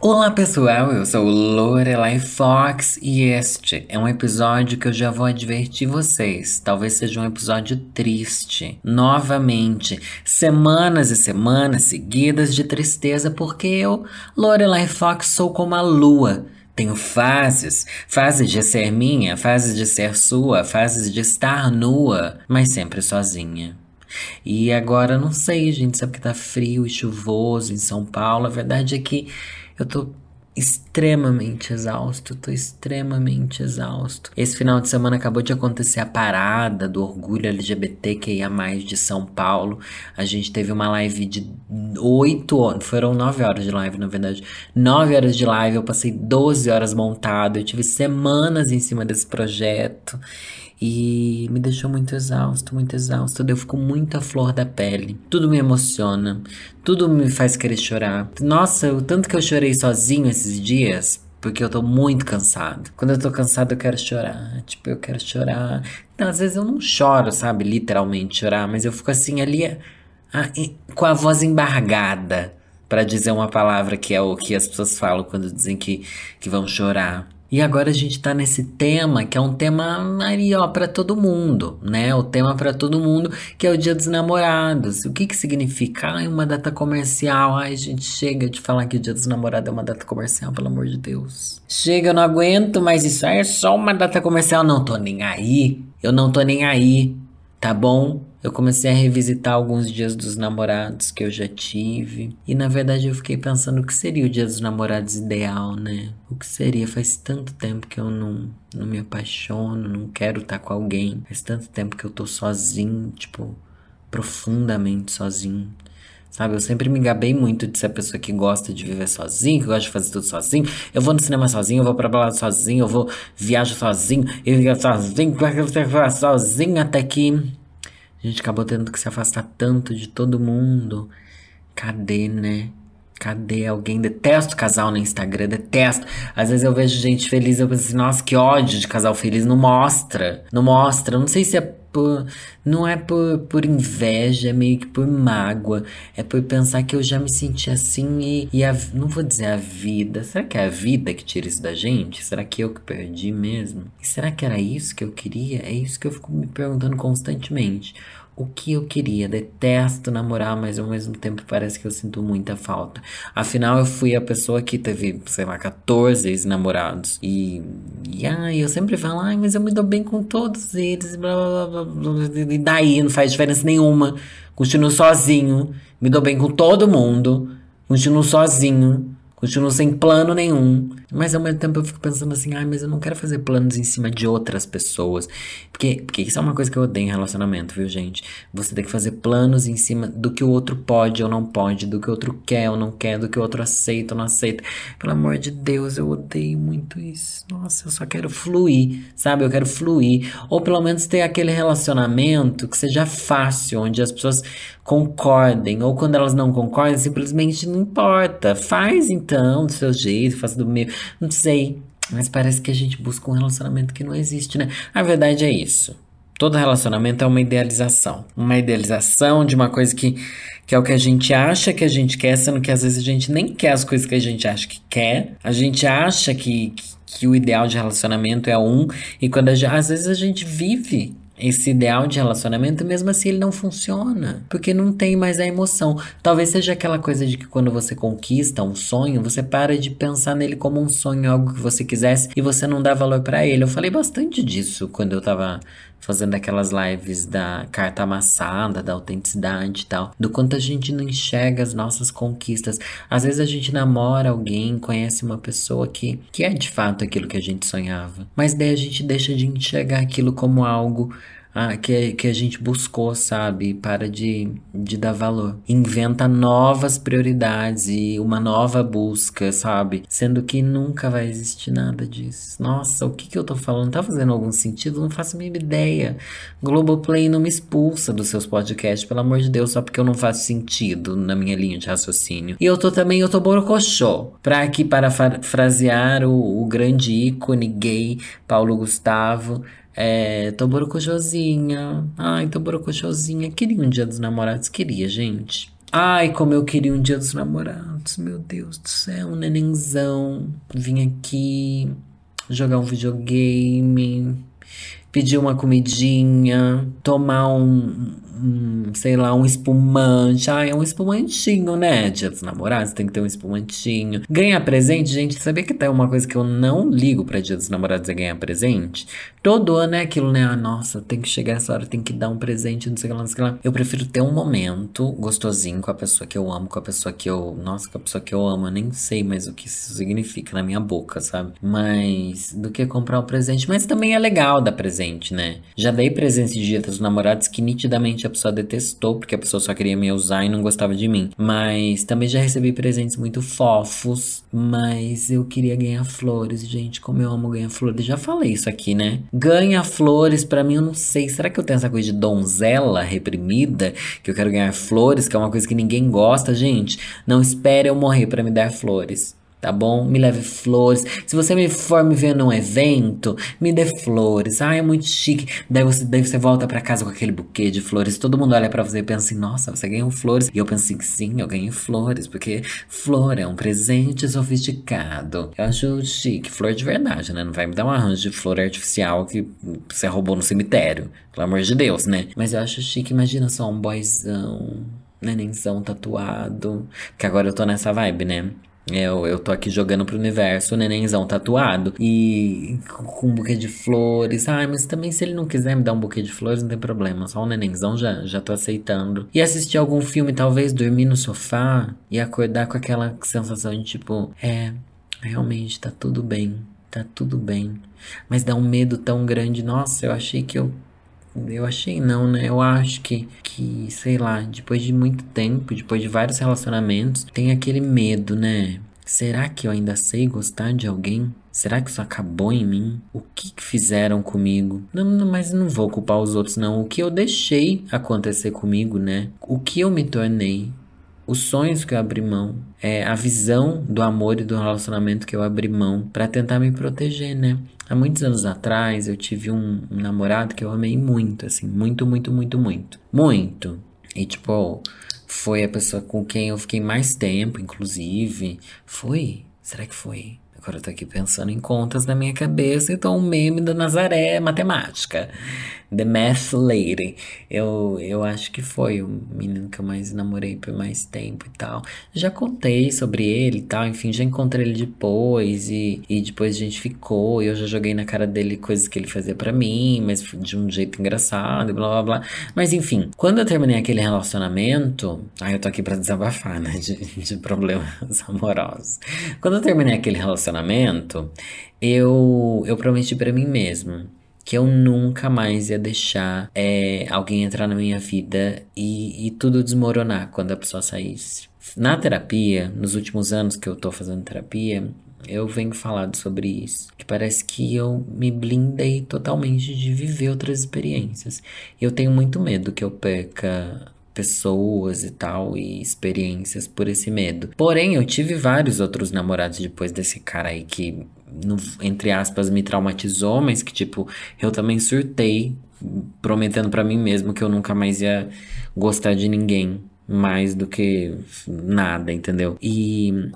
Olá pessoal, eu sou Lorelai Fox e este é um episódio que eu já vou advertir vocês. Talvez seja um episódio triste. Novamente, semanas e semanas seguidas de tristeza, porque eu, Lorelai Fox, sou como a lua. Tenho fases, fases de ser minha, fases de ser sua, fases de estar nua, mas sempre sozinha. E agora não sei, gente, sabe que tá frio e chuvoso em São Paulo. A verdade é que eu tô extremamente exausto, tô extremamente exausto. Esse final de semana acabou de acontecer a parada do orgulho LGBTQIA+, de São Paulo. A gente teve uma live de 8 horas, foram 9 horas de live, na verdade. 9 horas de live, eu passei 12 horas montado, eu tive semanas em cima desse projeto. E me deixou muito exausto, muito exausto. Eu fico muito à flor da pele. Tudo me emociona, tudo me faz querer chorar. Nossa, o tanto que eu chorei sozinho esses dias, porque eu tô muito cansado. Quando eu tô cansado, eu quero chorar. Tipo, eu quero chorar. Não, às vezes eu não choro, sabe? Literalmente chorar, mas eu fico assim ali ah, com a voz embargada para dizer uma palavra que é o que as pessoas falam quando dizem que, que vão chorar. E agora a gente tá nesse tema que é um tema aí, ó, para todo mundo, né? O tema para todo mundo, que é o Dia dos Namorados. O que que significa? Ai, uma data comercial. Ai, gente, chega de falar que o Dia dos Namorados é uma data comercial, pelo amor de Deus. Chega, eu não aguento mais isso. Ai, é só uma data comercial. Não tô nem aí. Eu não tô nem aí, tá bom? Eu comecei a revisitar alguns dias dos namorados que eu já tive. E na verdade eu fiquei pensando o que seria o dia dos namorados ideal, né? O que seria? Faz tanto tempo que eu não, não me apaixono, não quero estar com alguém. Faz tanto tempo que eu tô sozinho, tipo, profundamente sozinho. Sabe, eu sempre me gabei muito de ser a pessoa que gosta de viver sozinho, que gosta de fazer tudo sozinho. Eu vou no cinema sozinho, eu vou pra balada sozinho, eu vou viajo sozinho, eu viajo sozinho, sozinho até que a gente acabou tendo que se afastar tanto de todo mundo. Cadê, né? Cadê alguém? Detesto casal no Instagram, detesto. Às vezes eu vejo gente feliz, eu penso assim, nossa, que ódio de casal feliz. Não mostra, não mostra. Não sei se é por. Não é por, por inveja, é meio que por mágoa. É por pensar que eu já me senti assim e, e a, não vou dizer a vida. Será que é a vida que tira isso da gente? Será que eu que perdi mesmo? E será que era isso que eu queria? É isso que eu fico me perguntando constantemente o que eu queria. Detesto namorar, mas ao mesmo tempo parece que eu sinto muita falta. Afinal, eu fui a pessoa que teve, sei lá, 14 ex-namorados. E, e ai, eu sempre falo, ai, mas eu me dou bem com todos eles. Blá, blá, blá, blá, e daí não faz diferença nenhuma. Continuo sozinho. Me dou bem com todo mundo. Continuo sozinho. Continuo sem plano nenhum. Mas ao mesmo tempo eu fico pensando assim, ai, mas eu não quero fazer planos em cima de outras pessoas. Porque, porque isso é uma coisa que eu odeio em relacionamento, viu, gente? Você tem que fazer planos em cima do que o outro pode ou não pode, do que o outro quer ou não quer, do que o outro aceita ou não aceita. Pelo amor de Deus, eu odeio muito isso. Nossa, eu só quero fluir, sabe? Eu quero fluir. Ou pelo menos ter aquele relacionamento que seja fácil, onde as pessoas concordem. Ou quando elas não concordam, simplesmente não importa. Faz então do seu jeito, faz do meu. Não sei. Mas parece que a gente busca um relacionamento que não existe, né? A verdade é isso. Todo relacionamento é uma idealização. Uma idealização de uma coisa que, que é o que a gente acha que a gente quer, sendo que às vezes a gente nem quer as coisas que a gente acha que quer. A gente acha que, que, que o ideal de relacionamento é um, e quando a, às vezes a gente vive esse ideal de relacionamento, mesmo assim ele não funciona, porque não tem mais a emoção. Talvez seja aquela coisa de que quando você conquista um sonho, você para de pensar nele como um sonho, algo que você quisesse e você não dá valor para ele. Eu falei bastante disso quando eu tava fazendo aquelas lives da carta amassada, da autenticidade e tal, do quanto a gente não enxerga as nossas conquistas. Às vezes a gente namora alguém, conhece uma pessoa que, que é de fato aquilo que a gente sonhava, mas daí a gente deixa de enxergar aquilo como algo ah, que, que a gente buscou, sabe? Para de, de dar valor. Inventa novas prioridades e uma nova busca, sabe? Sendo que nunca vai existir nada disso. Nossa, o que, que eu tô falando? Tá fazendo algum sentido? Não faço a mínima ideia. Globoplay não me expulsa dos seus podcasts, pelo amor de Deus, só porque eu não faço sentido na minha linha de raciocínio. E eu tô também, eu tô borocochô. Pra aqui parafrasear o, o grande ícone gay Paulo Gustavo. É, tô. Ai, tô. Queria um dia dos namorados, queria, gente. Ai, como eu queria um dia dos namorados. Meu Deus do céu, um nenenzão. Vim aqui jogar um videogame, pedir uma comidinha, tomar um, um, sei lá, um espumante. Ah, é um espumantinho, né? Dia dos namorados tem que ter um espumantinho. Ganhar presente, gente, sabia que tá uma coisa que eu não ligo pra dia dos namorados é ganhar presente? Todo ano é aquilo, né? Ah, nossa, tem que chegar essa hora, tem que dar um presente, não sei o que lá, não sei o que lá. Eu prefiro ter um momento gostosinho com a pessoa que eu amo, com a pessoa que eu. Nossa, com a pessoa que eu amo. Eu nem sei mais o que isso significa na minha boca, sabe? Mas. Do que comprar um presente. Mas também é legal dar presente, né? Já dei presente de dia dos namorados que nitidamente a pessoa detestou, porque a pessoa só queria me usar e não gostava de mim. Mas também já recebi presentes muito fofos, mas eu queria ganhar flores, gente, como eu amo ganhar flores. Já falei isso aqui, né? Ganha flores, para mim eu não sei. Será que eu tenho essa coisa de donzela reprimida, que eu quero ganhar flores, que é uma coisa que ninguém gosta, gente? Não espere eu morrer para me dar flores tá bom? Me leve flores. Se você me for me ver num evento, me dê flores. Ah, é muito chique. Daí você, daí você volta para casa com aquele buquê de flores. Todo mundo olha para você e pensa assim: nossa, você ganhou flores. E eu penso assim: sim, eu ganhei flores, porque flor é um presente sofisticado. Eu acho chique. Flor de verdade, né? Não vai me dar um arranjo de flor artificial que você roubou no cemitério. Pelo amor de Deus, né? Mas eu acho chique. Imagina só um boyzão, nenenzão tatuado. Que agora eu tô nessa vibe, né? Eu, eu tô aqui jogando pro universo o nenenzão tatuado e com um buquê de flores. Ai, mas também se ele não quiser me dar um buquê de flores, não tem problema. Só o nenenzão já, já tô aceitando. E assistir algum filme, talvez dormir no sofá e acordar com aquela sensação de tipo, é, realmente tá tudo bem, tá tudo bem. Mas dá um medo tão grande. Nossa, eu achei que eu eu achei não, né? Eu acho que, que, sei lá, depois de muito tempo, depois de vários relacionamentos, tem aquele medo, né? Será que eu ainda sei gostar de alguém? Será que isso acabou em mim? O que, que fizeram comigo? Não, não, mas não vou culpar os outros, não. O que eu deixei acontecer comigo, né? O que eu me tornei? Os sonhos que eu abri mão, é a visão do amor e do relacionamento que eu abri mão para tentar me proteger, né? Há muitos anos atrás eu tive um, namorado que eu amei muito, assim, muito, muito, muito, muito. Muito. E tipo, foi a pessoa com quem eu fiquei mais tempo, inclusive. Foi? Será que foi? Agora eu tô aqui pensando em contas na minha cabeça, então um meme da Nazaré matemática. The Math Lady. Eu, eu acho que foi o menino que eu mais namorei por mais tempo e tal. Já contei sobre ele e tal, enfim, já encontrei ele depois e, e depois a gente ficou. E eu já joguei na cara dele coisas que ele fazia para mim, mas de um jeito engraçado e blá blá blá. Mas enfim, quando eu terminei aquele relacionamento. Aí eu tô aqui pra desabafar, né? De, de problemas amorosos. Quando eu terminei aquele relacionamento, eu, eu prometi para mim mesmo que eu nunca mais ia deixar é, alguém entrar na minha vida e, e tudo desmoronar quando a pessoa saísse. Na terapia, nos últimos anos que eu tô fazendo terapia, eu venho falado sobre isso. Que parece que eu me blindei totalmente de viver outras experiências. Eu tenho muito medo que eu perca pessoas e tal e experiências por esse medo. Porém, eu tive vários outros namorados depois desse cara aí que no, entre aspas, me traumatizou, mas que, tipo, eu também surtei, prometendo para mim mesmo que eu nunca mais ia gostar de ninguém mais do que nada, entendeu? E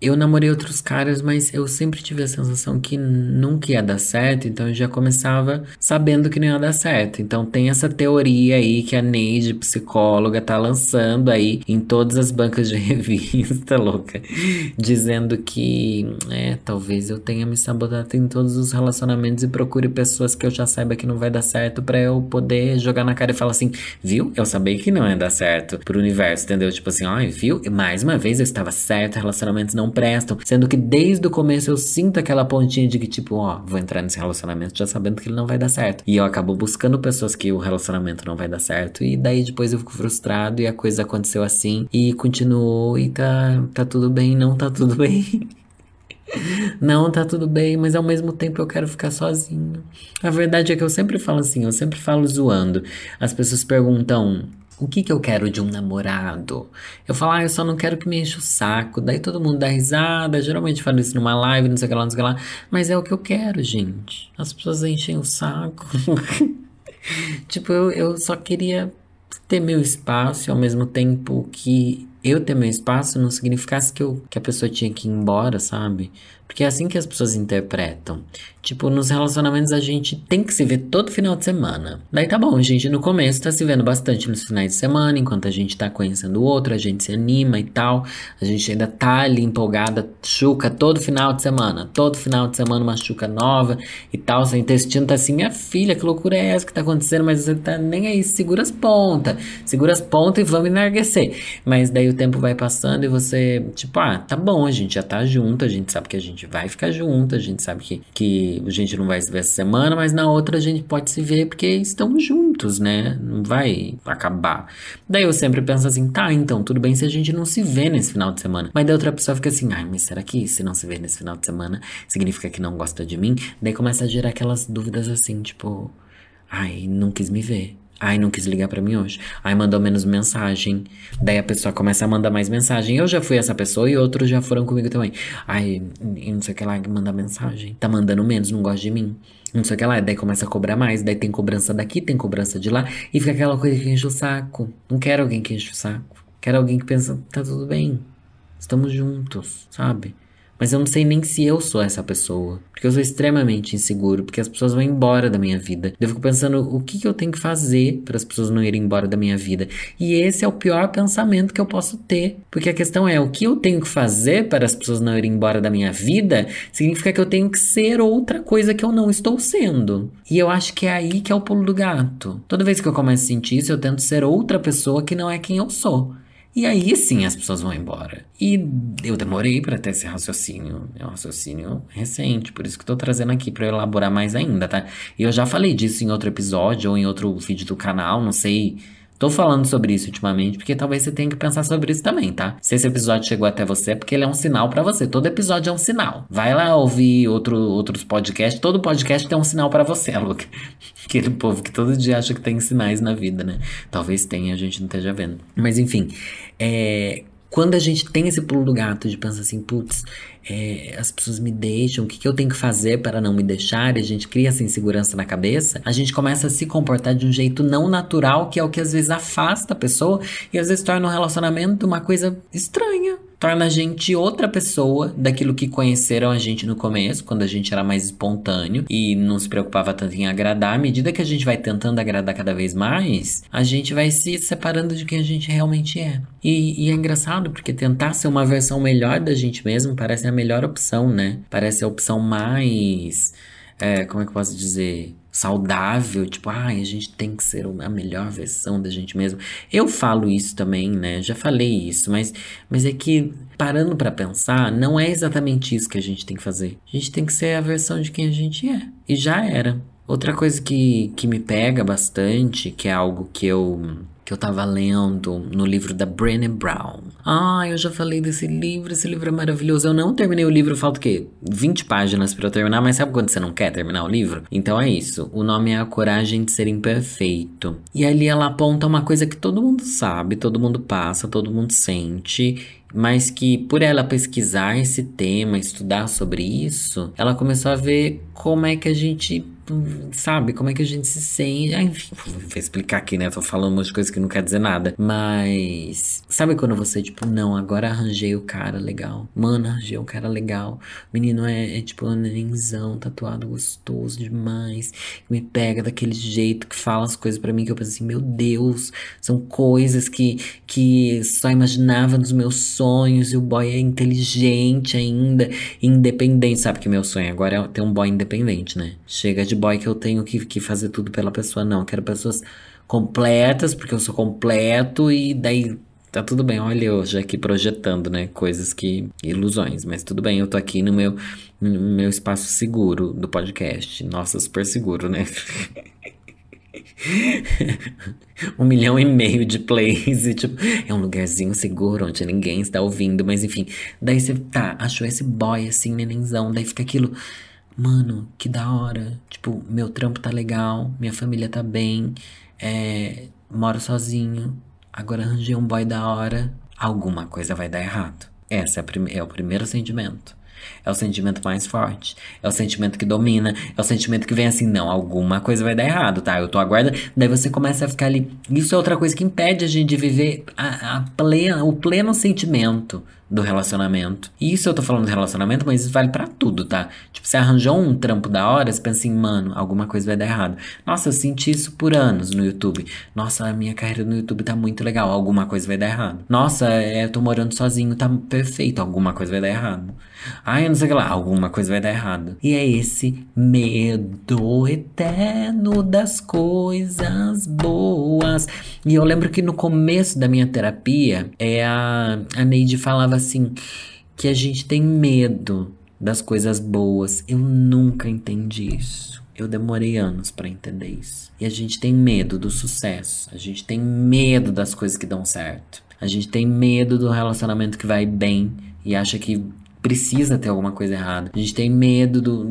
eu namorei outros caras, mas eu sempre tive a sensação que nunca ia dar certo, então eu já começava sabendo que não ia dar certo. Então tem essa teoria aí que a Neide, psicóloga, tá lançando aí em todas as bancas de revista, louca, dizendo que, é, talvez eu tenha me sabotado em todos os relacionamentos e procure pessoas que eu já saiba que não vai dar certo para eu poder jogar na cara e falar assim, viu? Eu sabia que não ia dar certo pro universo, entendeu? Tipo assim, ai, viu? Mais uma vez eu estava certo, relacionamentos não prestam. Sendo que desde o começo eu sinto aquela pontinha de que, tipo, ó, vou entrar nesse relacionamento já sabendo que ele não vai dar certo. E eu acabo buscando pessoas que o relacionamento não vai dar certo. E daí depois eu fico frustrado e a coisa aconteceu assim. E continuou e tá, tá tudo bem, não tá tudo bem. Não, tá tudo bem, mas ao mesmo tempo eu quero ficar sozinho. A verdade é que eu sempre falo assim, eu sempre falo zoando. As pessoas perguntam: o que que eu quero de um namorado? Eu falo, ah, eu só não quero que me enche o saco. Daí todo mundo dá risada. Geralmente falo isso numa live, não sei o que lá, não sei o que lá. Mas é o que eu quero, gente. As pessoas enchem o saco. tipo, eu, eu só queria ter meu espaço e ao mesmo tempo que eu ter meu espaço não significasse que, eu, que a pessoa tinha que ir embora, sabe? Porque é assim que as pessoas interpretam. Tipo, nos relacionamentos a gente tem que se ver todo final de semana. Daí tá bom, gente no começo tá se vendo bastante nos finais de semana, enquanto a gente tá conhecendo o outro, a gente se anima e tal. A gente ainda tá ali empolgada, chuca todo final de semana. Todo final de semana uma chuca nova e tal. Seu intestino tá assim, minha filha, que loucura é essa que tá acontecendo? Mas você tá nem aí, segura as pontas. Segura as pontas e vamos enarguecer. Mas daí o tempo vai passando e você, tipo, ah, tá bom, a gente já tá junto, a gente sabe que a gente gente vai ficar junto, a gente sabe que, que a gente não vai se ver essa semana, mas na outra a gente pode se ver porque estamos juntos, né? Não vai acabar. Daí eu sempre penso assim, tá, então, tudo bem se a gente não se vê nesse final de semana. Mas daí outra pessoa fica assim, ai, mas será que se não se vê nesse final de semana significa que não gosta de mim? Daí começa a gerar aquelas dúvidas assim, tipo, ai, não quis me ver. Ai, não quis ligar para mim hoje. Ai, mandou menos mensagem. Daí a pessoa começa a mandar mais mensagem. Eu já fui essa pessoa e outros já foram comigo também. Ai, não sei o que lá, manda mensagem. Tá mandando menos, não gosta de mim. Não sei o que lá. Daí começa a cobrar mais. Daí tem cobrança daqui, tem cobrança de lá. E fica aquela coisa que enche o saco. Não quero alguém que enche o saco. Quero alguém que pensa, tá tudo bem. Estamos juntos, sabe? Mas eu não sei nem se eu sou essa pessoa. Porque eu sou extremamente inseguro, porque as pessoas vão embora da minha vida. Eu fico pensando o que, que eu tenho que fazer para as pessoas não irem embora da minha vida. E esse é o pior pensamento que eu posso ter. Porque a questão é: o que eu tenho que fazer para as pessoas não irem embora da minha vida significa que eu tenho que ser outra coisa que eu não estou sendo. E eu acho que é aí que é o pulo do gato. Toda vez que eu começo a sentir isso, eu tento ser outra pessoa que não é quem eu sou. E aí sim as pessoas vão embora. E eu demorei para ter esse raciocínio. É um raciocínio recente, por isso que tô trazendo aqui para elaborar mais ainda, tá? E eu já falei disso em outro episódio ou em outro vídeo do canal, não sei Tô falando sobre isso ultimamente porque talvez você tenha que pensar sobre isso também, tá? Se esse episódio chegou até você é porque ele é um sinal para você. Todo episódio é um sinal. Vai lá ouvir outro, outros podcasts. Todo podcast tem um sinal para você, Luca. Aquele povo que todo dia acha que tem sinais na vida, né? Talvez tenha, a gente não esteja vendo. Mas enfim, é, quando a gente tem esse pulo do gato de pensar assim, putz, é, as pessoas me deixam, o que, que eu tenho que fazer para não me deixar? E a gente cria essa insegurança na cabeça, a gente começa a se comportar de um jeito não natural, que é o que às vezes afasta a pessoa e às vezes torna o um relacionamento uma coisa estranha torna a gente outra pessoa daquilo que conheceram a gente no começo, quando a gente era mais espontâneo e não se preocupava tanto em agradar. À medida que a gente vai tentando agradar cada vez mais, a gente vai se separando de quem a gente realmente é. E, e é engraçado porque tentar ser uma versão melhor da gente mesmo parece a melhor opção, né? Parece a opção mais. É, como é que eu posso dizer? Saudável, tipo, ai, ah, a gente tem que ser a melhor versão da gente mesmo. Eu falo isso também, né? Já falei isso, mas, mas é que parando para pensar, não é exatamente isso que a gente tem que fazer. A gente tem que ser a versão de quem a gente é. E já era. Outra coisa que, que me pega bastante, que é algo que eu que eu tava lendo no livro da Brené Brown. Ah, eu já falei desse livro, esse livro é maravilhoso. Eu não terminei o livro, falta o quê? 20 páginas para eu terminar, mas sabe quando você não quer terminar o livro? Então é isso. O nome é A Coragem de Ser Imperfeito. E ali ela aponta uma coisa que todo mundo sabe, todo mundo passa, todo mundo sente mas que por ela pesquisar esse tema, estudar sobre isso, ela começou a ver como é que a gente sabe, como é que a gente se sente. Ah, enfim, vou explicar aqui, né? Tô falando umas coisas que não quer dizer nada. Mas, sabe quando você, tipo, não, agora arranjei o cara legal. Mano, arranjei o cara legal. Menino é, é tipo, um nenenzão, tatuado, gostoso demais. Me pega daquele jeito que fala as coisas para mim que eu penso assim, meu Deus, são coisas que, que só imaginava nos meus sonhos. E o boy é inteligente ainda, independente. Sabe que meu sonho agora é ter um boy independente, né? Chega de boy que eu tenho que, que fazer tudo pela pessoa, não. Eu quero pessoas completas, porque eu sou completo, e daí Tá tudo bem, olha eu já aqui projetando, né, coisas que ilusões, mas tudo bem, eu tô aqui no meu no meu espaço seguro do podcast. Nossa, super seguro, né? um milhão e meio de plays e tipo, é um lugarzinho seguro onde ninguém está ouvindo, mas enfim. Daí você tá, achou esse boy assim, nenenzão, daí fica aquilo, mano, que da hora. Tipo, meu trampo tá legal, minha família tá bem, é, moro sozinho, agora arranjei um boy da hora, alguma coisa vai dar errado. Esse é, é o primeiro sentimento. É o sentimento mais forte. É o sentimento que domina. É o sentimento que vem assim, não, alguma coisa vai dar errado, tá? Eu tô aguardando. Daí você começa a ficar ali. Isso é outra coisa que impede a gente de viver a, a plena, o pleno sentimento do relacionamento. E isso eu tô falando do relacionamento, mas isso vale para tudo, tá? Tipo, você arranjou um trampo da hora, você pensa assim, mano, alguma coisa vai dar errado. Nossa, eu senti isso por anos no YouTube. Nossa, a minha carreira no YouTube tá muito legal, alguma coisa vai dar errado. Nossa, é, eu tô morando sozinho, tá perfeito, alguma coisa vai dar errado. Ai, eu não sei o que lá, alguma coisa vai dar errado. E é esse medo eterno das coisas boas. E eu lembro que no começo da minha terapia, é a, a Neide falava assim que a gente tem medo das coisas boas. Eu nunca entendi isso. Eu demorei anos para entender isso. E a gente tem medo do sucesso. A gente tem medo das coisas que dão certo. A gente tem medo do relacionamento que vai bem e acha que precisa ter alguma coisa errada. A gente tem medo do,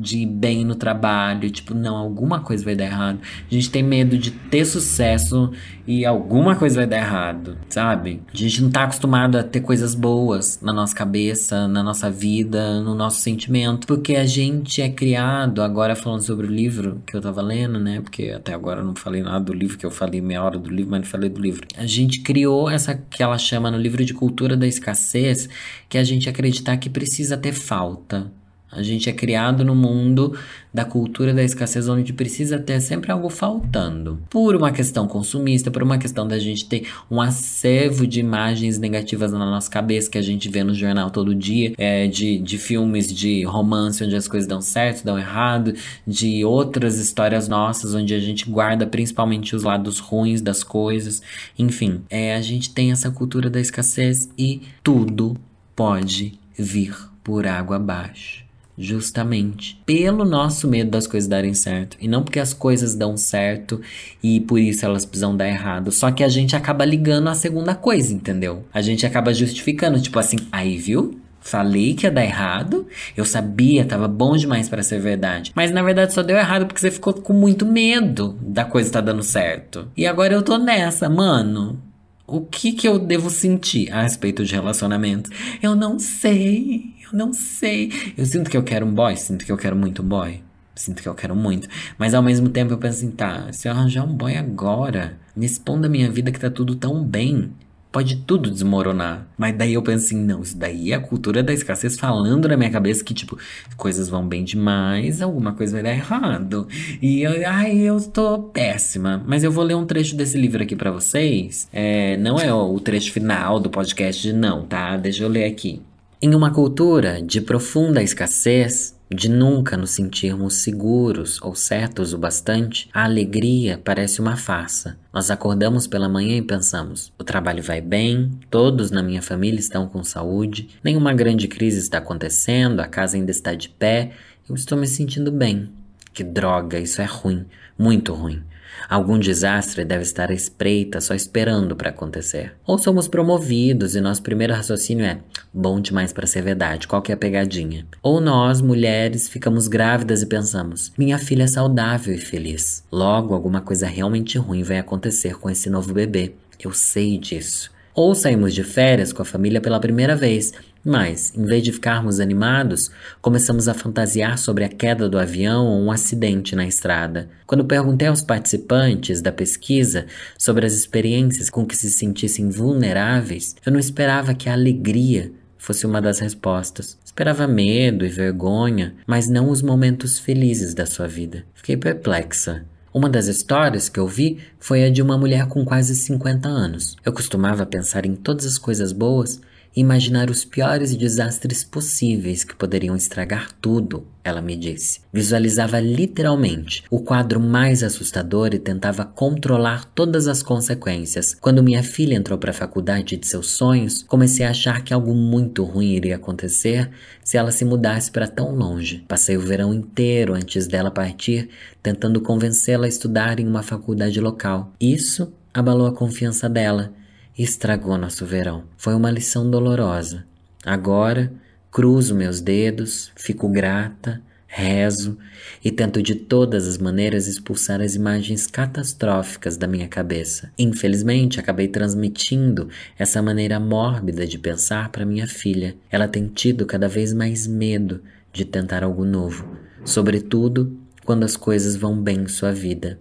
de ir bem no trabalho, tipo, não, alguma coisa vai dar errado. A gente tem medo de ter sucesso e alguma coisa vai dar errado, sabe? A gente não tá acostumado a ter coisas boas na nossa cabeça, na nossa vida, no nosso sentimento, porque a gente é criado, agora falando sobre o livro que eu tava lendo, né? Porque até agora eu não falei nada do livro, que eu falei meia hora do livro, mas não falei do livro. A gente criou essa que ela chama no livro de cultura da escassez, que a gente acreditar que precisa ter falta. A gente é criado no mundo da cultura da escassez, onde precisa ter sempre algo faltando. Por uma questão consumista, por uma questão da gente ter um acervo de imagens negativas na nossa cabeça que a gente vê no jornal todo dia, é, de, de filmes de romance onde as coisas dão certo, dão errado, de outras histórias nossas onde a gente guarda principalmente os lados ruins das coisas. Enfim, é, a gente tem essa cultura da escassez e tudo pode vir por água abaixo. Justamente pelo nosso medo das coisas darem certo. E não porque as coisas dão certo e por isso elas precisam dar errado. Só que a gente acaba ligando a segunda coisa, entendeu? A gente acaba justificando, tipo assim, aí viu? Falei que ia dar errado, eu sabia, tava bom demais para ser verdade. Mas na verdade só deu errado porque você ficou com muito medo da coisa tá dando certo. E agora eu tô nessa, mano. O que que eu devo sentir a respeito de relacionamento? Eu não sei, eu não sei. Eu sinto que eu quero um boy, sinto que eu quero muito um boy. Sinto que eu quero muito. Mas ao mesmo tempo eu penso assim, tá, se eu arranjar um boy agora, nesse ponto da minha vida que tá tudo tão bem, pode tudo desmoronar. Mas daí eu penso assim, não, isso daí é a cultura da escassez falando na minha cabeça que, tipo, coisas vão bem demais, alguma coisa vai dar errado. E eu, ai, eu tô péssima. Mas eu vou ler um trecho desse livro aqui para vocês. É, não é o trecho final do podcast, não, tá? Deixa eu ler aqui. Em uma cultura de profunda escassez, de nunca nos sentirmos seguros ou certos o bastante, a alegria parece uma farsa. Nós acordamos pela manhã e pensamos: o trabalho vai bem, todos na minha família estão com saúde, nenhuma grande crise está acontecendo, a casa ainda está de pé, eu estou me sentindo bem. Que droga, isso é ruim, muito ruim. Algum desastre deve estar à espreita, só esperando para acontecer. Ou somos promovidos e nosso primeiro raciocínio é: bom demais para ser verdade, qual que é a pegadinha? Ou nós, mulheres, ficamos grávidas e pensamos: minha filha é saudável e feliz. Logo, alguma coisa realmente ruim vai acontecer com esse novo bebê. Eu sei disso. Ou saímos de férias com a família pela primeira vez mas, em vez de ficarmos animados, começamos a fantasiar sobre a queda do avião ou um acidente na estrada. Quando perguntei aos participantes da pesquisa sobre as experiências com que se sentissem vulneráveis, eu não esperava que a alegria fosse uma das respostas. Esperava medo e vergonha, mas não os momentos felizes da sua vida. Fiquei perplexa. Uma das histórias que eu vi foi a de uma mulher com quase 50 anos. Eu costumava pensar em todas as coisas boas imaginar os piores desastres possíveis que poderiam estragar tudo, ela me disse. Visualizava literalmente o quadro mais assustador e tentava controlar todas as consequências. Quando minha filha entrou para a faculdade de seus sonhos, comecei a achar que algo muito ruim iria acontecer se ela se mudasse para tão longe. Passei o verão inteiro antes dela partir tentando convencê-la a estudar em uma faculdade local. Isso abalou a confiança dela estragou nosso verão. Foi uma lição dolorosa. Agora, cruzo meus dedos, fico grata, rezo e tento de todas as maneiras expulsar as imagens catastróficas da minha cabeça. Infelizmente, acabei transmitindo essa maneira mórbida de pensar para minha filha. Ela tem tido cada vez mais medo de tentar algo novo, sobretudo quando as coisas vão bem em sua vida.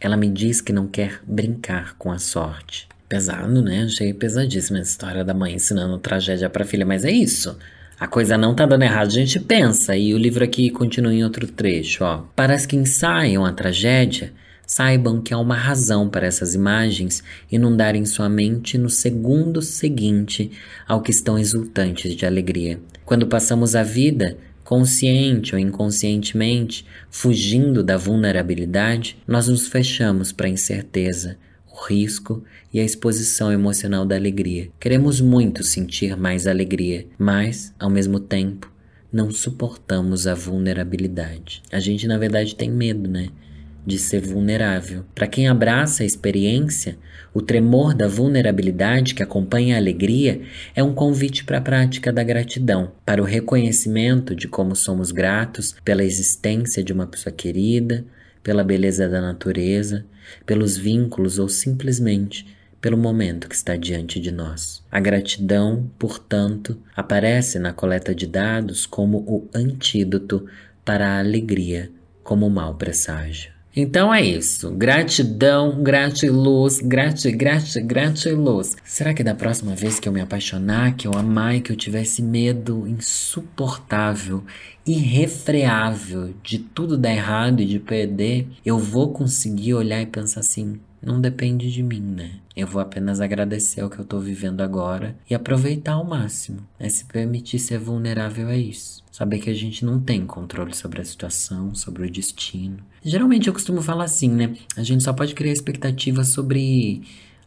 Ela me diz que não quer brincar com a sorte. Pesado, né? Achei pesadíssima a história da mãe ensinando tragédia pra filha, mas é isso. A coisa não tá dando errado, a gente pensa. E o livro aqui continua em outro trecho, ó. Para as que ensaiam a tragédia, saibam que há uma razão para essas imagens inundarem sua mente no segundo seguinte ao que estão exultantes de alegria. Quando passamos a vida, consciente ou inconscientemente, fugindo da vulnerabilidade, nós nos fechamos para a incerteza, risco e a exposição emocional da alegria. Queremos muito sentir mais alegria, mas, ao mesmo tempo, não suportamos a vulnerabilidade. A gente, na verdade, tem medo, né? De ser vulnerável. Para quem abraça a experiência, o tremor da vulnerabilidade que acompanha a alegria é um convite para a prática da gratidão, para o reconhecimento de como somos gratos pela existência de uma pessoa querida, pela beleza da natureza, pelos vínculos ou simplesmente pelo momento que está diante de nós. A gratidão, portanto, aparece na coleta de dados como o antídoto para a alegria como mau presságio. Então é isso. Gratidão, gratiluz, grati, grati, gratiluz. Será que da próxima vez que eu me apaixonar, que eu amar que eu tivesse medo insuportável, irrefreável de tudo dar errado e de perder, eu vou conseguir olhar e pensar assim: não depende de mim, né? Eu vou apenas agradecer o que eu tô vivendo agora e aproveitar ao máximo. É se permitir ser vulnerável a isso. Saber que a gente não tem controle sobre a situação, sobre o destino. Geralmente eu costumo falar assim, né? A gente só pode criar expectativas sobre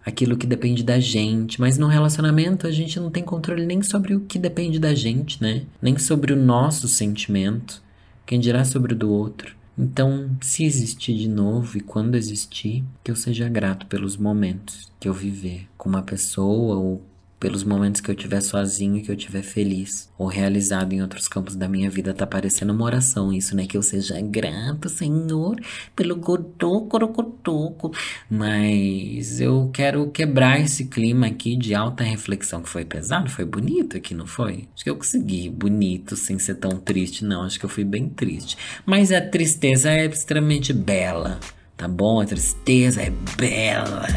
aquilo que depende da gente, mas no relacionamento a gente não tem controle nem sobre o que depende da gente, né? Nem sobre o nosso sentimento, quem dirá sobre o do outro. Então, se existir de novo e quando existir, que eu seja grato pelos momentos que eu viver com uma pessoa ou pelos momentos que eu estiver sozinho e que eu estiver feliz ou realizado em outros campos da minha vida. Tá parecendo uma oração isso, né? Que eu seja grato, Senhor, pelo godocorocotoco. Mas eu quero quebrar esse clima aqui de alta reflexão que foi pesado, foi bonito aqui, não foi? Acho que eu consegui bonito sem ser tão triste, não. Acho que eu fui bem triste. Mas a tristeza é extremamente bela, tá bom? A tristeza é bela.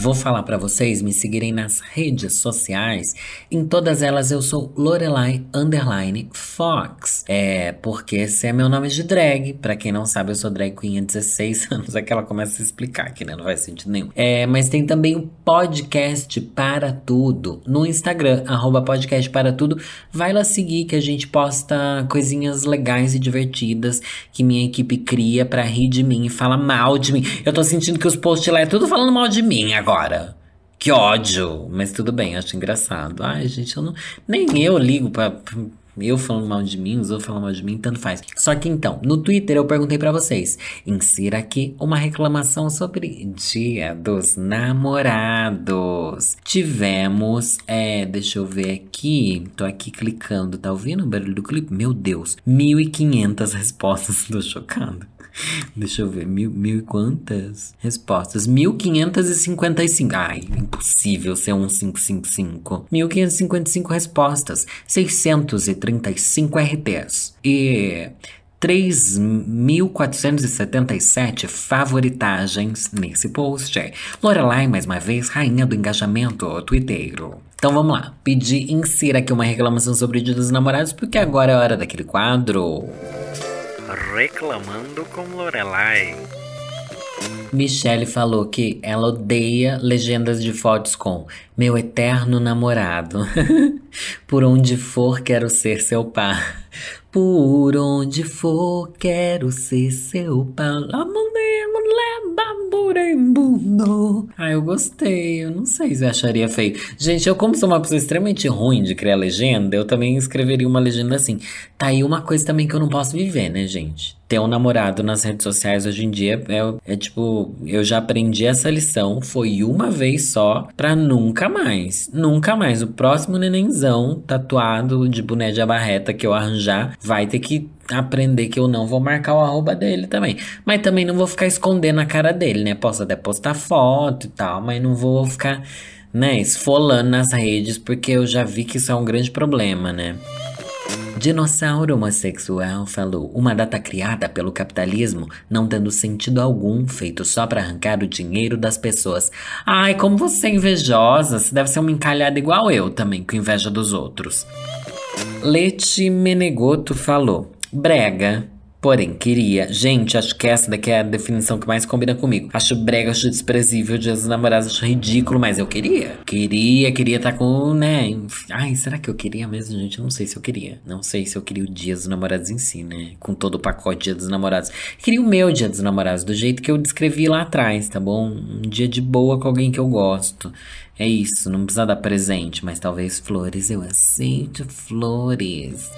Vou falar para vocês me seguirem nas redes sociais. Em todas elas eu sou Lorelai Underline Fox. É, porque esse é meu nome de drag. Para quem não sabe, eu sou drag queen há 16 anos. É que ela começa a explicar aqui, né? Não faz sentido nenhum. É, mas tem também o podcast para tudo no Instagram, arroba podcast para tudo. Vai lá seguir que a gente posta coisinhas legais e divertidas que minha equipe cria para rir de mim e fala mal de mim. Eu tô sentindo que os posts lá é tudo falando mal de mim agora agora. Que ódio! Mas tudo bem, acho engraçado. Ai, gente, eu não. Nem eu ligo pra. Eu falando mal de mim, os outros falando mal de mim, tanto faz. Só que então, no Twitter eu perguntei para vocês: insira aqui uma reclamação sobre Dia dos Namorados. Tivemos, é, deixa eu ver aqui, tô aqui clicando, tá ouvindo o barulho do clipe? Meu Deus, 1.500 respostas, tô chocado. Deixa eu ver, mil, mil e quantas respostas? 1555. Ai, impossível ser um 555. 1555 respostas, 635 RTs e 3.477 favoritagens nesse post. Lorelai, mais uma vez, rainha do engajamento twitteiro. Então vamos lá, pedir insira aqui uma reclamação sobre o Dia dos Namorados, porque agora é hora daquele quadro. Reclamando com Lorelai. Michelle falou que ela odeia legendas de fotos com meu eterno namorado. Por onde for, quero ser seu par. Por onde for, quero ser seu par. Ah, eu gostei. Eu não sei se eu acharia feio. Gente, eu, como sou uma pessoa extremamente ruim de criar legenda, eu também escreveria uma legenda assim. Tá aí uma coisa também que eu não posso viver, né, gente? ter um namorado nas redes sociais hoje em dia é, é, tipo, eu já aprendi essa lição, foi uma vez só, pra nunca mais. Nunca mais. O próximo nenenzão tatuado de boné de abarreta que eu arranjar vai ter que aprender que eu não vou marcar o arroba dele também. Mas também não vou ficar escondendo a cara dele, né? Posso até postar foto e tal, mas não vou ficar, né, esfolando nas redes, porque eu já vi que isso é um grande problema, né? Dinossauro homossexual falou: uma data criada pelo capitalismo, não tendo sentido algum, feito só para arrancar o dinheiro das pessoas. Ai, como você é invejosa, você deve ser uma encalhada igual eu também, com inveja dos outros. Leti Menegoto falou: brega. Porém, queria. Gente, acho que essa daqui é a definição que mais combina comigo. Acho brega, acho desprezível, Dia dos Namorados, acho ridículo, mas eu queria. Queria, queria estar tá com, né? Ai, será que eu queria mesmo, gente? Eu não sei se eu queria. Não sei se eu queria o Dia dos Namorados em si, né? Com todo o pacote Dia dos Namorados. Queria o meu Dia dos Namorados, do jeito que eu descrevi lá atrás, tá bom? Um dia de boa com alguém que eu gosto. É isso, não precisa dar presente, mas talvez flores. Eu aceito flores.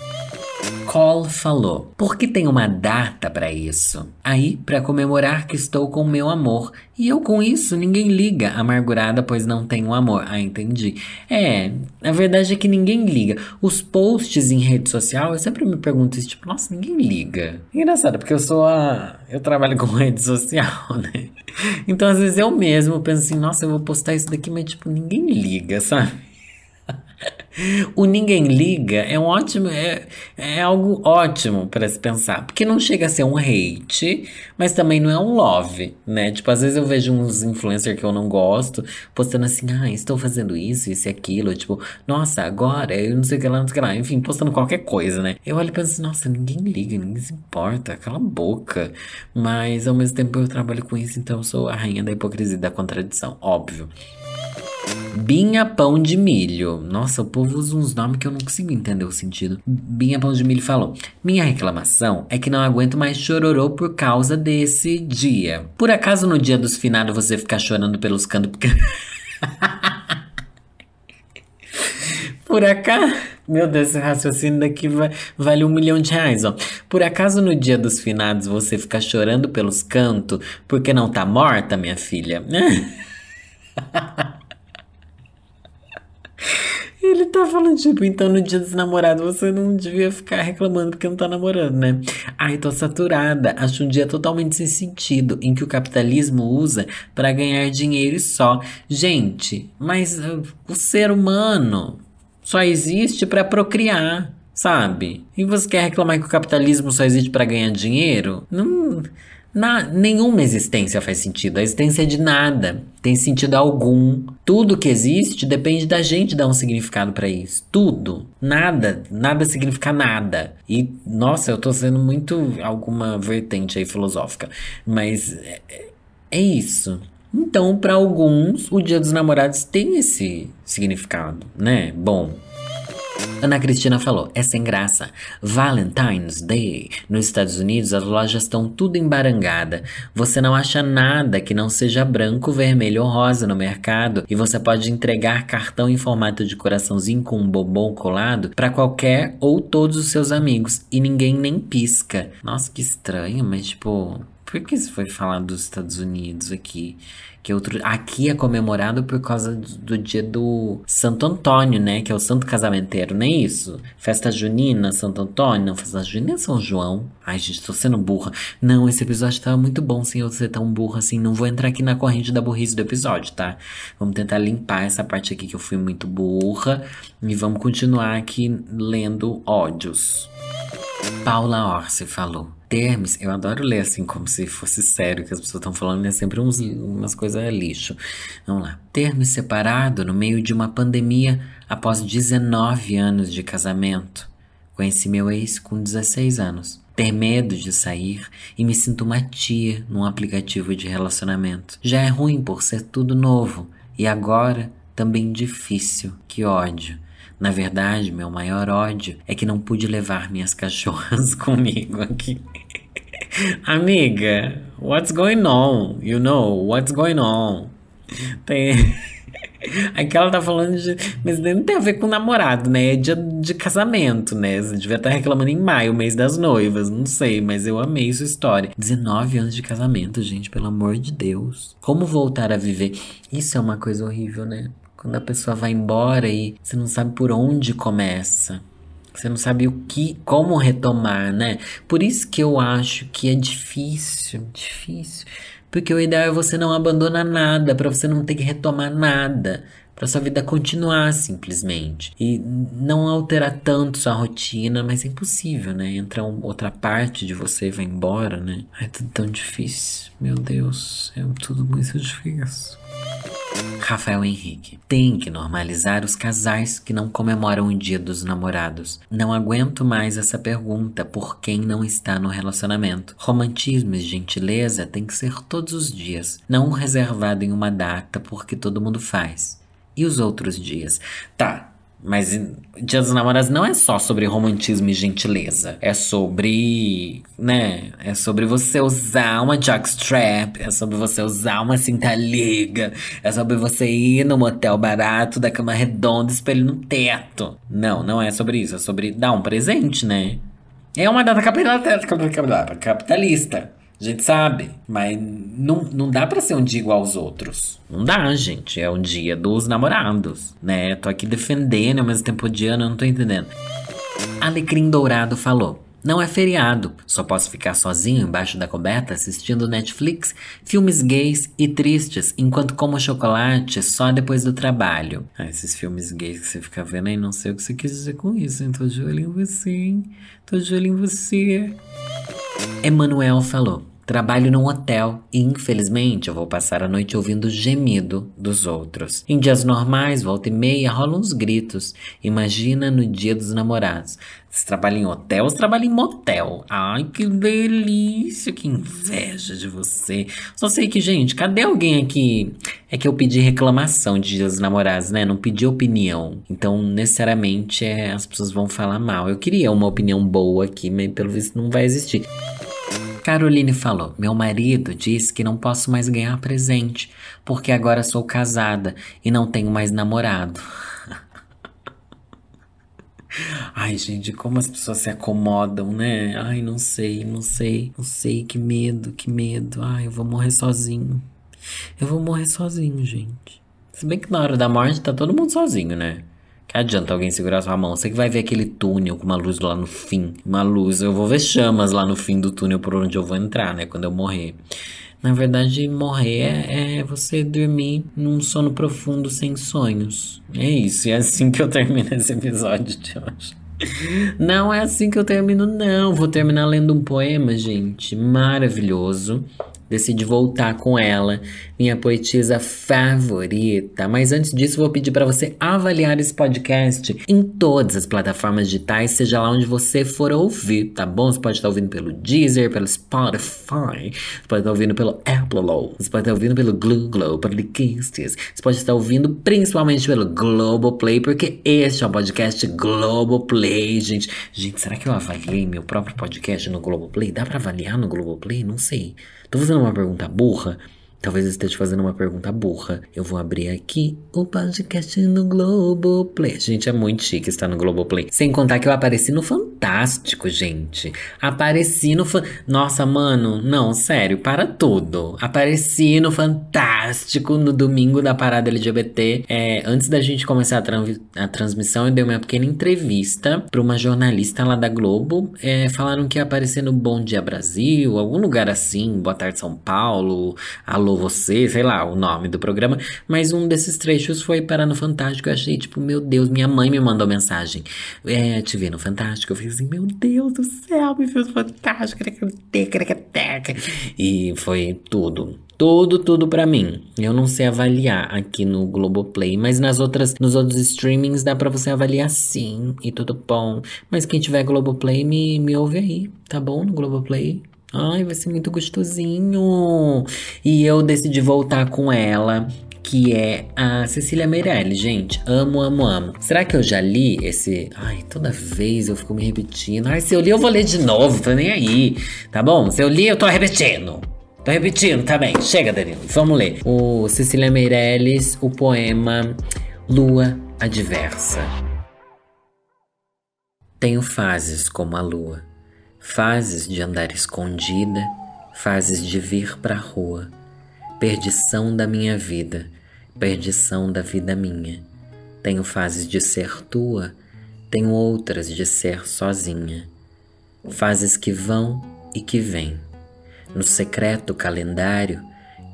Cole falou: Por que tem uma data para isso? Aí, para comemorar que estou com meu amor. E eu com isso, ninguém liga, amargurada, pois não tenho amor. Ah, entendi. É, a verdade é que ninguém liga. Os posts em rede social, eu sempre me pergunto isso, tipo, nossa, ninguém liga. Engraçado, porque eu sou a. Eu trabalho com rede social, né? Então, às vezes eu mesmo penso assim, nossa, eu vou postar isso daqui, mas, tipo, ninguém liga, sabe? O ninguém liga é um ótimo, é, é algo ótimo para se pensar, porque não chega a ser um hate, mas também não é um love, né? Tipo, às vezes eu vejo uns influencers que eu não gosto postando assim, ah, estou fazendo isso, isso e aquilo, tipo, nossa, agora eu não sei o que lá, não sei o que lá, enfim, postando qualquer coisa, né? Eu olho e penso, nossa, ninguém liga, ninguém se importa, cala a boca. Mas ao mesmo tempo eu trabalho com isso, então eu sou a rainha da hipocrisia e da contradição, óbvio. Binha Pão de Milho. Nossa, o povo usa uns nomes que eu não consigo entender o sentido. Binha Pão de Milho falou: Minha reclamação é que não aguento mais chororô por causa desse dia. Por acaso no dia dos finados você ficar chorando pelos cantos? Por acaso. Meu Deus, esse raciocínio daqui vale um milhão de reais, ó. Por acaso no dia dos finados você fica chorando pelos cantos porque não tá morta, minha filha? Ele tá falando, tipo, então no dia dos namorados você não devia ficar reclamando porque não tá namorando, né? Ai, tô saturada. Acho um dia totalmente sem sentido, em que o capitalismo usa para ganhar dinheiro e só. Gente, mas uh, o ser humano só existe para procriar, sabe? E você quer reclamar que o capitalismo só existe para ganhar dinheiro? Não. Na, nenhuma existência faz sentido. A existência é de nada tem sentido algum. Tudo que existe depende da gente dar um significado para isso. Tudo. Nada. Nada significa nada. E, nossa, eu tô sendo muito alguma vertente aí filosófica. Mas é, é isso. Então, para alguns, o Dia dos Namorados tem esse significado, né? Bom. Ana Cristina falou: é sem graça. Valentine's Day. Nos Estados Unidos, as lojas estão tudo embarangada. Você não acha nada que não seja branco, vermelho ou rosa no mercado e você pode entregar cartão em formato de coraçãozinho com um bombom colado para qualquer ou todos os seus amigos e ninguém nem pisca. Nossa, que estranho, mas tipo, por que isso foi falado dos Estados Unidos aqui? Que outro, aqui é comemorado por causa do, do, dia do Santo Antônio, né? Que é o santo casamenteiro, não é isso? Festa junina, Santo Antônio, não, festa junina é São João. Ai, gente, tô sendo burra. Não, esse episódio tava muito bom sem eu ser tão burra assim. Não vou entrar aqui na corrente da burrice do episódio, tá? Vamos tentar limpar essa parte aqui que eu fui muito burra. E vamos continuar aqui lendo ódios. Paula Orsi falou. Termes, eu adoro ler assim como se fosse sério, que as pessoas estão falando, é sempre uns, umas coisas lixo. Vamos lá. Ter separado no meio de uma pandemia após 19 anos de casamento. Conheci meu ex com 16 anos. ter medo de sair e me sinto uma tia num aplicativo de relacionamento. Já é ruim por ser tudo novo e agora também difícil. Que ódio. Na verdade, meu maior ódio é que não pude levar minhas cachorras comigo aqui. Amiga, what's going on? You know, what's going on? Tem. Aqui ela tá falando de. Mas não tem a ver com namorado, né? É dia de casamento, né? Você devia estar reclamando em maio, mês das noivas. Não sei, mas eu amei sua história. 19 anos de casamento, gente, pelo amor de Deus. Como voltar a viver? Isso é uma coisa horrível, né? Quando a pessoa vai embora e você não sabe por onde começa. Você não sabe o que, como retomar, né? Por isso que eu acho que é difícil, difícil. Porque o ideal é você não abandonar nada, para você não ter que retomar nada, para sua vida continuar simplesmente. E não alterar tanto sua rotina, mas é impossível, né? Entra outra parte de você e vai embora, né? É tudo tão difícil. Meu Deus, é tudo muito difícil. Rafael Henrique. Tem que normalizar os casais que não comemoram o dia dos namorados. Não aguento mais essa pergunta por quem não está no relacionamento. Romantismo e gentileza tem que ser todos os dias, não reservado em uma data porque todo mundo faz. E os outros dias? Tá, mas Dia dos Namorados não é só sobre romantismo e gentileza. É sobre, né? É sobre você usar uma jockstrap. É sobre você usar uma cinta liga. É sobre você ir no motel barato da cama redonda, espelho no teto. Não, não é sobre isso. É sobre dar um presente, né? É uma data capitalista. A gente sabe, mas não, não dá para ser um dia igual aos outros. Não dá, gente. É um dia dos namorados, né? Tô aqui defendendo ao mesmo tempo odiando, eu não tô entendendo. Alecrim Dourado falou. Não é feriado, só posso ficar sozinho embaixo da coberta assistindo Netflix, filmes gays e tristes, enquanto como chocolate só depois do trabalho. Ah, esses filmes gays que você fica vendo aí, não sei o que você quis dizer com isso, hein? Tô de olho em você, hein? Tô de olho em você. Emanuel falou. Trabalho num hotel e, infelizmente, eu vou passar a noite ouvindo o gemido dos outros. Em dias normais, volta e meia, rolam uns gritos. Imagina no dia dos namorados. Você trabalha em hotel ou trabalha em motel? Ai, que delícia, que inveja de você. Só sei que, gente, cadê alguém aqui? É que eu pedi reclamação de dias dos namorados, né? Não pedi opinião. Então, necessariamente, é, as pessoas vão falar mal. Eu queria uma opinião boa aqui, mas pelo visto não vai existir. Caroline falou: Meu marido disse que não posso mais ganhar presente, porque agora sou casada e não tenho mais namorado. Ai, gente, como as pessoas se acomodam, né? Ai, não sei, não sei, não sei, que medo, que medo. Ai, eu vou morrer sozinho. Eu vou morrer sozinho, gente. Se bem que na hora da morte tá todo mundo sozinho, né? Que adianta alguém segurar sua mão? Você que vai ver aquele túnel com uma luz lá no fim. Uma luz, eu vou ver chamas lá no fim do túnel por onde eu vou entrar, né? Quando eu morrer. Na verdade, morrer é, é, você dormir num sono profundo sem sonhos. É isso, e é assim que eu termino esse episódio de hoje. Não é assim que eu termino, não. Vou terminar lendo um poema, gente, maravilhoso decidi voltar com ela, minha poetisa favorita. Mas antes disso, vou pedir para você avaliar esse podcast em todas as plataformas digitais, seja lá onde você for ouvir, tá bom? Você pode estar ouvindo pelo Deezer, pelo Spotify, você pode estar ouvindo pelo Apple, você pode estar ouvindo pelo Google, pelo Podcasts, você pode estar ouvindo principalmente pelo Globoplay, porque este é um podcast Globoplay, gente. Gente, será que eu avaliei meu próprio podcast no Globoplay? Dá para avaliar no Globoplay? Não sei. Tô fazendo uma pergunta burra? Talvez eu esteja fazendo uma pergunta burra. Eu vou abrir aqui o podcast no Globoplay. Gente, é muito chique estar no Globoplay. Sem contar que eu apareci no Fantástico, gente. Apareci no... Fa... Nossa, mano, não, sério, para tudo. Apareci no Fantástico no domingo da parada LGBT. É, antes da gente começar a, a, transmissão, eu dei uma pequena entrevista para uma jornalista lá da Globo. É, falaram que ia aparecer no Bom Dia Brasil, algum lugar assim, Boa Tarde São Paulo, Alô Você, sei lá o nome do programa, mas um desses trechos foi para no Fantástico. Eu achei, tipo, meu Deus, minha mãe me mandou mensagem. É, te vi no Fantástico. Eu falei, assim, meu Deus do céu, me fez fantástico, e foi tudo. Tudo, tudo para mim. Eu não sei avaliar aqui no Globoplay, mas nas outras, nos outros streamings dá para você avaliar sim, e tudo bom. Mas quem tiver Globoplay, me, me ouve aí, tá bom? No Globoplay. Ai, vai ser muito gostosinho. E eu decidi voltar com ela que é a Cecília Meirelles, gente. Amo, amo, amo. Será que eu já li esse. Ai, toda vez eu fico me repetindo. Ai, se eu li, eu vou ler de novo, tô nem aí. Tá bom? Se eu li, eu tô repetindo. Tô repetindo. Tá Chega, Danilo. Vamos ler. O Cecília Meirelles, o poema Lua Adversa. Tenho fases como a lua, fases de andar escondida, fases de vir pra rua, perdição da minha vida perdição da vida minha. Tenho fases de ser tua, tenho outras de ser sozinha. Fases que vão e que vêm. No secreto calendário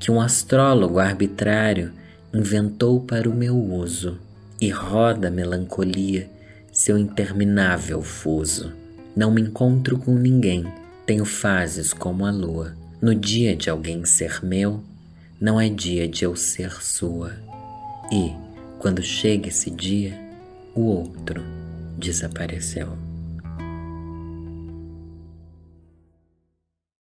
que um astrólogo arbitrário inventou para o meu uso, e roda a melancolia seu interminável fuso. Não me encontro com ninguém, tenho fases como a lua. No dia de alguém ser meu, não é dia de eu ser sua. E, quando chega esse dia, o outro desapareceu.